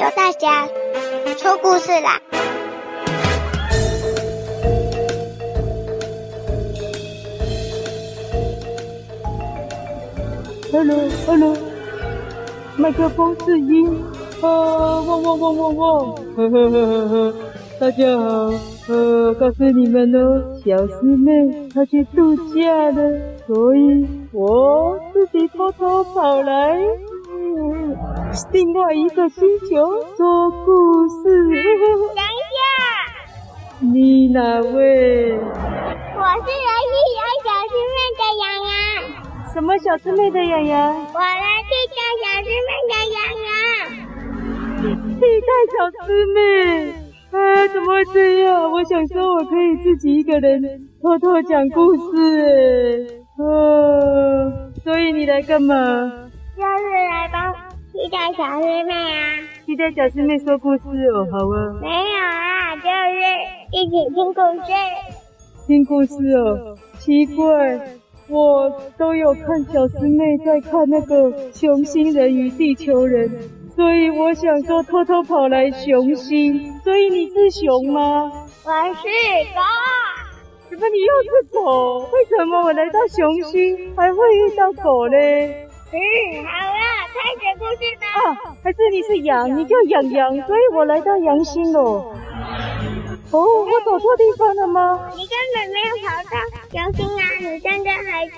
由大侠说故事啦。Hello，Hello，麦克风试音，啊，汪汪汪汪汪，呵呵呵呵呵，大家好，呃，告诉你们哦，小师妹她去度假了，所以我自己偷偷跑来，另外一个星球说故事。等一下，你哪位？我是游戏有小师妹的洋洋。什么小师妹的洋洋？我来替代小师妹的洋洋。替代小师妹？哎，怎么会这样？我想说，我可以自己一个人偷偷讲故事。哎，哦，所以你来干嘛？就是来帮替代小师妹啊。替代小师妹说故事哦，好啊。没有啊，就是一起听故事。听故事哦，奇怪。我都有看小师妹在看那个《熊心人与地球人》，所以我想说偷偷跑来熊心。所以你是熊吗？我是狗。怎么你又是狗？为什么我来到熊心还会遇到狗呢？嗯，好了，开始故事吧。啊，还是你是羊？你叫羊羊，所以我来到羊星了。哦，我走错地方了吗？你根本没有跑到羊星啊！你现在还在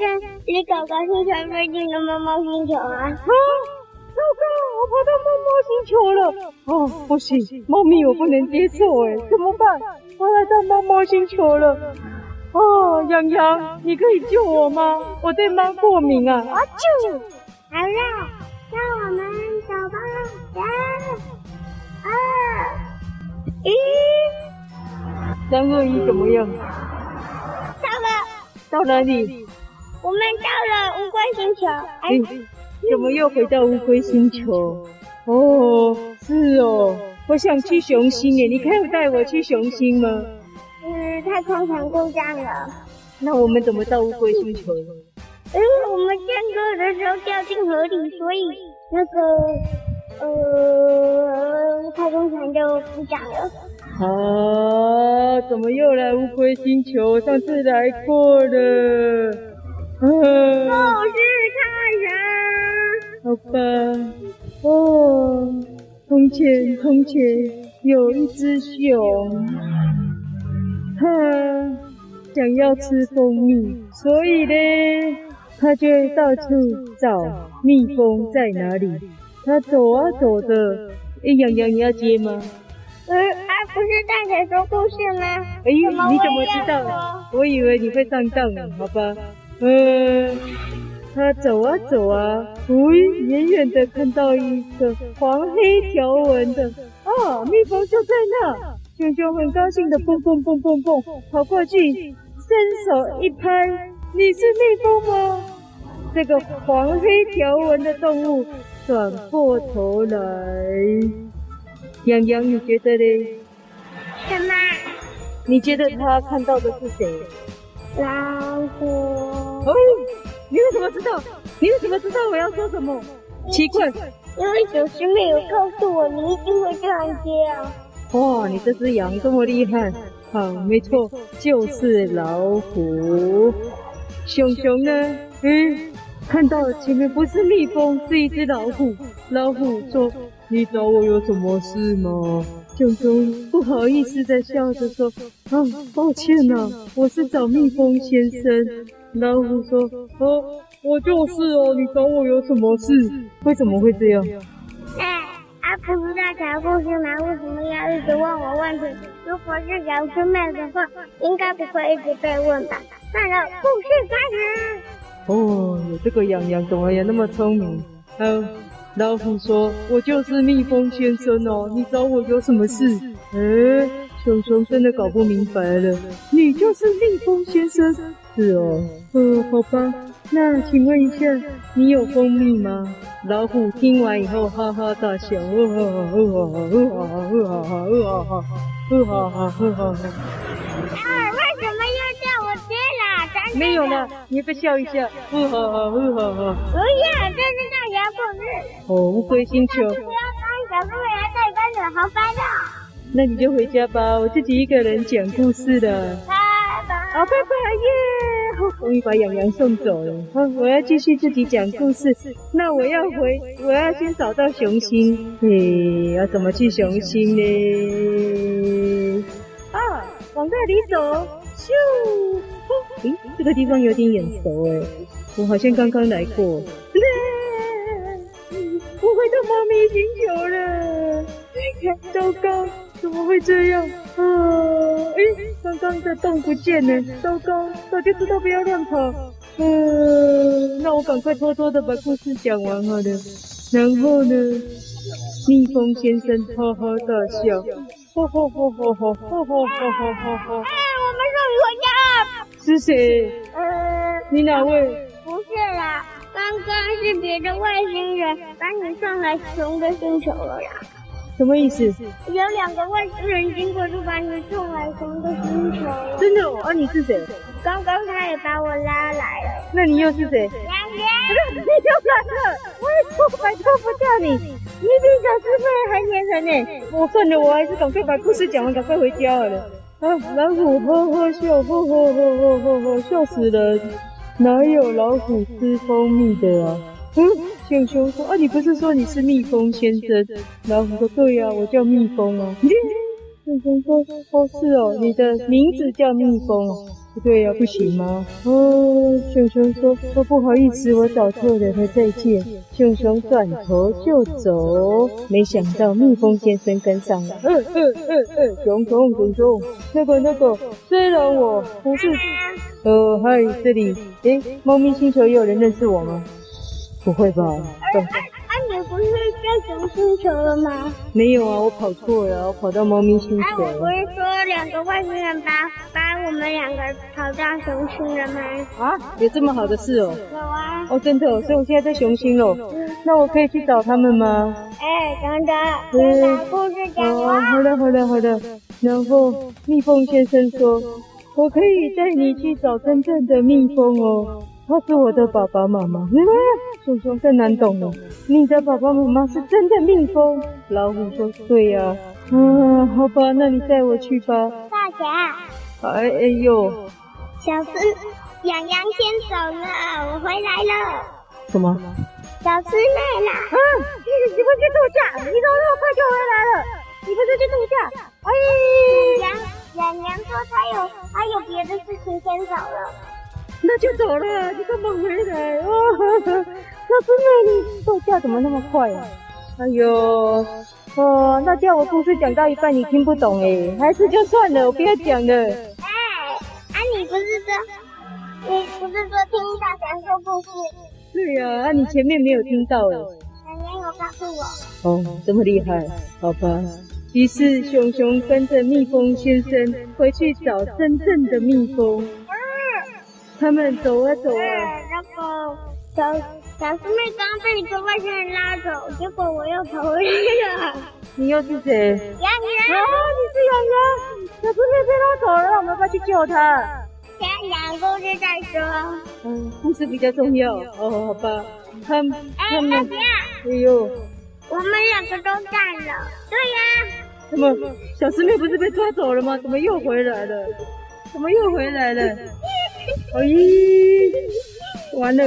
离狗狗星球最近的猫猫星球啊！啊，糟糕，我跑到猫猫星球了！哦，不行，猫咪我不能接受哎，怎么办？我来到猫猫星球了！哦，羊羊，你可以救我吗？我对猫过敏啊！啊啾！好了，那我们走吧。三、二、一。三二一怎么样？到了。到哪里？我们到了乌龟星球。哎、欸，怎么又回到乌龟星球？哦，是哦，我想去雄心耶，你可以带我去雄心吗？嗯，太空船故障了。那我们怎么到乌龟星球？因为我们降落的时候掉进河里，所以那个呃太空船就故障了。啊！怎么又来乌龟星球？上次来过了。啊！不是太阳。好吧。哦，从前从前有一只熊，它想要吃蜂蜜，所以呢，它就到处找蜜蜂在哪里。他走啊走的，哎，洋洋，你要接吗？嗯，啊，不是大姐说故事吗？哎，你怎么知道？我以为你会上当呢，好吧。嗯，他走啊走啊，喂，远远的看到一个黄黑条纹的，哦，蜜蜂就在那。熊熊很高兴的蹦蹦蹦蹦蹦跑过去，伸手一拍，你是蜜蜂吗？这个黄黑条纹的动物转过头来。洋洋，你觉得呢？什么？你觉得他看到的是谁？老虎。哦，你为什么知道？你为什么知道我要说什么？奇怪，因为小师妹有告诉我，你一定会这样接啊。哇，你这只羊这么厉害！好，没错，就是老虎。熊熊呢？嗯，看到了前面不是蜜蜂，是一只老虎。老虎说。你找我有什么事吗？熊熊不好意思的笑着说：“啊，抱歉呐、啊，我是找蜜蜂先生。”老虎说：“哦、我就是哦，你找我有什么事？为什么会这样？”哎，阿不知道讲故事吗？为什么要一直问我问题？如果是小师妹的话，应该不会一直被问吧？算了，故事开始。哦，有这个洋洋，怎么也那么聪明？好。老虎说：“我就是蜜蜂先生哦，你找我有什么事？”哎，熊熊真的搞不明白了。你就是蜜蜂先生？是哦。呃，好吧，那请问一下，你有蜂蜜吗？老虎听完以后哈哈大笑，哈哈哈哈哈哈哈哈哈哈哈哈哈哈哈。啊，为什没有了，你要不笑一下？不好好，不好好。不要，这是大侠故事。哦，乌龟星球。不要当小妹妹还带班长，好烦啊！那你就回家吧，我自己一个人讲故事的。拜拜。好，拜拜耶！终于把洋洋送走了。好，我要继续自己讲故事。那我要回，我要先找到雄心。嘿，要怎么去雄心呢？啊，往这里走。咻！诶，这个地方有点眼熟诶，我好像刚刚来过。我回到猫咪星球了，糟糕，怎么会这样？啊，诶，刚刚的洞不见了，糟糕，早就知道不要乱跑。嗯，那我赶快偷偷的把故事讲完好了。然后呢，蜜蜂先生哈哈大笑，哈哈哈哈哈哈哈哈哈。回家了，是谁？呃，你哪位？不是啦，刚刚是别的外星人把你送来熊的星球了呀。什么意思？有两个外星人经过，就把你送来熊的星球了。真的？哦，你是谁？刚刚他也把我拉来了。那你又是谁？你又来了！我也摆脱不掉你，你比小师妹还粘人呢。我算了，我还是赶快把故事讲完，赶快回家好了。啊，老虎呵呵笑，呵呵呵呵呵呵，笑死人！哪有老虎吃蜂蜜的啊？嗯，小熊说啊，你不是说你是蜜蜂先生？老虎说对呀、我叫蜜蜂啊。小熊说哦，是哦，你的名字叫蜜蜂。不对呀、啊，不行吗？哦，熊熊说哦，不好意思，我找错人了，再见。熊熊转头就走，没想到蜜蜂先生跟上了。嗯嗯嗯嗯，熊熊熊熊，那个那个，虽然我不是，呃，嗨，这里，诶，猫咪星球也有人认识我吗？不会吧？不是在熊星球了吗？没有啊，我跑错了，我跑到猫咪星球。哎，我不是说两个外星人把把我们两个跑到熊星了吗？啊，有这么好的事哦？有啊。哦，真的哦，所以我现在在熊星哦。嗯。那我可以去找他们吗？哎，等等，先把故事讲完。哦，好的，好的，好的。然后蜜蜂先生说：“我可以带你去找真正的蜜蜂哦。”他是我的爸爸妈妈，熊熊更难懂了。你的爸爸妈妈是真的蜜蜂？老虎说：“对呀、啊。”嗯，好吧，那你带我去吧。大侠，哎哎呦，小师洋洋先走了，我回来了。什么？小师妹啦。啊，你你不是去度假？你怎么那么快就回来了？你不是去度假？哎，洋洋洋说他有他有别的事情先走了。那就走了，你干嘛回来？哇，小师妹，你度假怎么那么快啊？哎呦，哦，那叫我故事讲到一半你听不懂哎，还是就算了，我不要讲了。哎，啊，你不是说，你不是说听大侠说故事？对呀、啊，啊，你前面没有听到哎。奶奶有告诉我。哦，这么厉害，好吧。于是熊熊跟着蜜蜂先生回去找真正的蜜蜂。他们走啊走啊，那个小小师妹刚刚被一个外星人拉走，结果我又跑回来了。你又是谁？洋洋。啊，你是杨洋。小师妹被拉走了，我们快去救她？先讲故事再说。嗯，故事比较重要。哦，好吧。他们，他们。哎，大侠。哎呦，我们两个都在了。对呀。怎么？小师妹不是被抓走了吗？怎么又回来了？怎么又回来了？哎，完了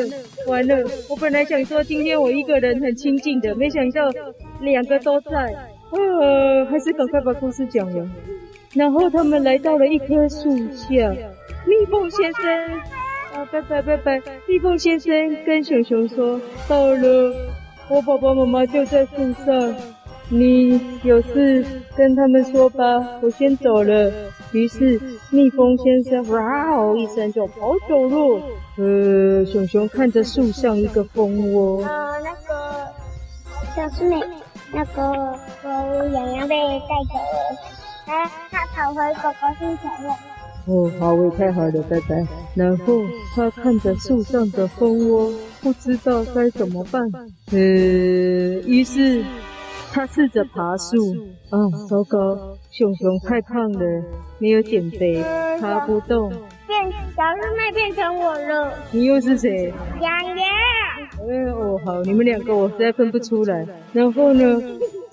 完了！我本来想说今天我一个人很清静的，没想到两个都在。呃，还是赶快把故事讲完。然后他们来到了一棵树下，蜜蜂先生，啊，拜拜拜拜！蜜蜂先生跟熊熊说：“到了，我爸爸妈妈就在树上，你有事跟他们说吧，我先走了。”于是蜜蜂先生哇哦一声就跑走了。呃，熊熊看着树上一个蜂窝。呃，那个小师妹，那个狗洋洋被带走了，他他跑回狗狗星球了。哦，好，我太好了，拜拜。然后他看着树上的蜂窝，不知道该怎么办。呃，于是。他试着爬树，啊，糟糕！熊熊太胖了，没有减肥，爬不动。不变小师妹变成我了。你又是谁？洋洋。嗯，哦，好，你们两个我实在分不出来。然后呢？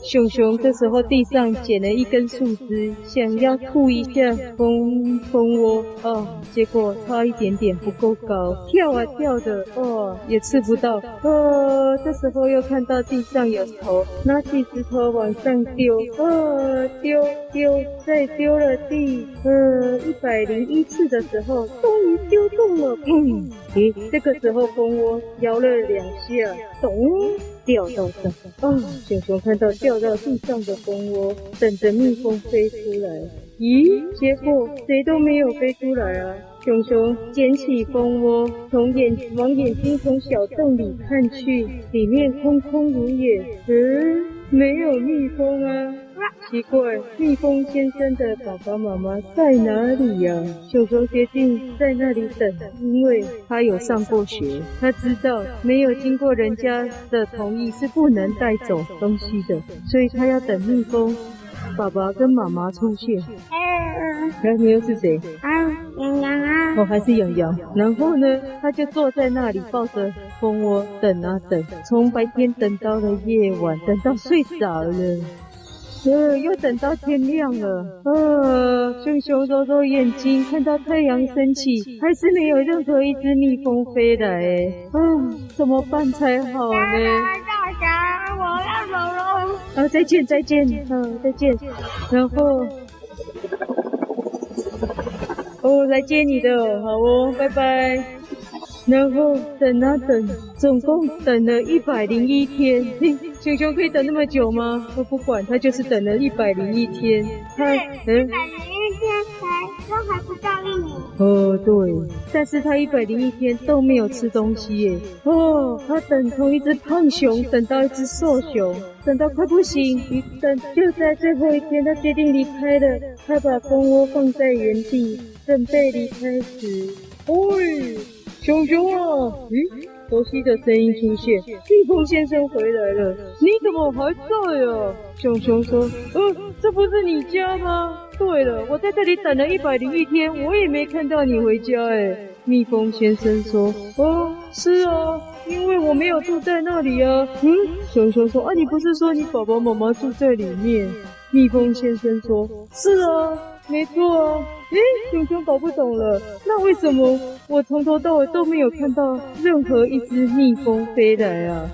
熊熊这时候地上捡了一根树枝，想要吐一下蜂蜂窝哦，结果差一点点不够高，跳啊跳的哦，也吃不到哦。这时候又看到地上有头，拿起石头往上丢，哦，丢丢再丢了第呃一百零一次的时候，终于丢中了，砰！诶，这个时候蜂窝摇了两下，咚。掉到地上，啊，熊熊看到掉到地上的蜂窝，等着蜜蜂飞出来。咦，结果谁都没有飞出来啊！熊熊捡起蜂窝，从眼往眼睛从小洞里看去，里面空空如也，嗯，没有蜜蜂啊。奇怪，蜜蜂先生的爸爸妈妈在哪里呀、啊？熊熊决定在那里等，因为他有上过学，他知道没有经过人家的同意是不能带走东西的，所以他要等蜜蜂爸爸跟妈妈出现。嗯，然后你又是谁？啊，洋洋啊。哦，还是洋洋。然后呢，他就坐在那里抱着蜂窝等啊等，从白天等到了夜晚，等到睡着了。呃，又等到天亮了。呃，熊熊揉揉眼睛，看到太阳升起，还是没有任何一只蜜蜂飞来。哎，啊，怎么办才好呢？大侠，我要走了。啊，再见，再见，啊，再见。然后，哦，来接你的，好哦，拜拜。然后等啊等，总共等了一百零一天。熊熊可以等那么久吗？我不管，他就是等了一百零一天。他，一百零一天才都还不到一年。哦，对，但是他一百零一天都没有吃东西耶。哦，他等从一只胖熊等到一只瘦熊，等到快不行，一等就在最后一天，他决定离开了。他把蜂窝放在原地，准备离开时，喂，熊熊啊，咦？熟悉的声音出现，蜜蜂先生回来了，你怎么还在啊？熊熊说，呃，这不是你家吗？对了，我在这里等了一百零一天，我也没看到你回家哎。蜜蜂先生说，哦，是啊，因为我没有住在那里啊。嗯，熊熊说，啊，你不是说你爸爸妈妈住在里面？蜜蜂先生说，是啊。没错啊，诶，熊熊搞不懂了，那为什么我从头到尾都没有看到任何一只蜜蜂飞来啊？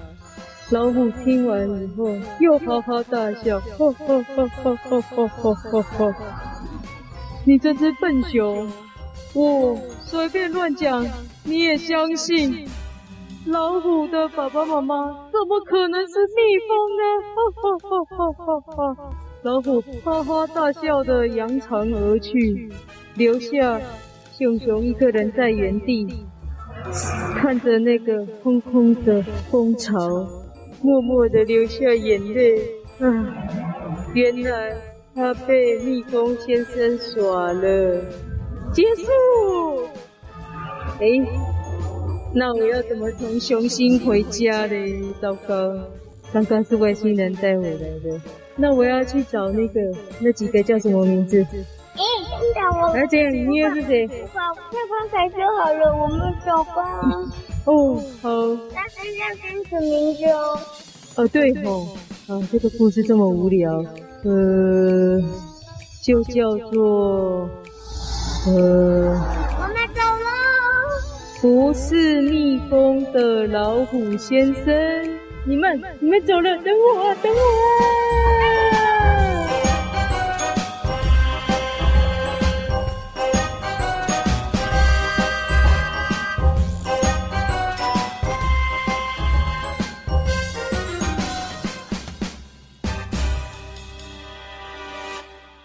老虎听完以后又哈哈大笑，哈哈哈哈哈哈哈哈！你这只笨熊，我随便乱讲你也相信？老虎的爸爸妈妈怎么可能是蜜蜂呢？哈哈哈哈哈哈！老虎哈哈大笑的扬长而去，留下熊熊一个人在原地，看着那个空空的蜂巢，默默的流下眼泪。啊，原来他被蜜蜂先生耍了。结束。哎，那我要怎么从雄心回家嘞？糟糕，刚刚是外星人带回来的。那我要去找那个那几个叫什么名字？哎，听到我。而且你又是谁？把这方才就好了，我们走吧。哦，好。那是要跟什么名字哦？哦，对哦。啊，这个故事这么无聊，呃，就叫做呃。我们走喽。不是蜜蜂的老虎先生，你们你们走了，等我啊，等我啊。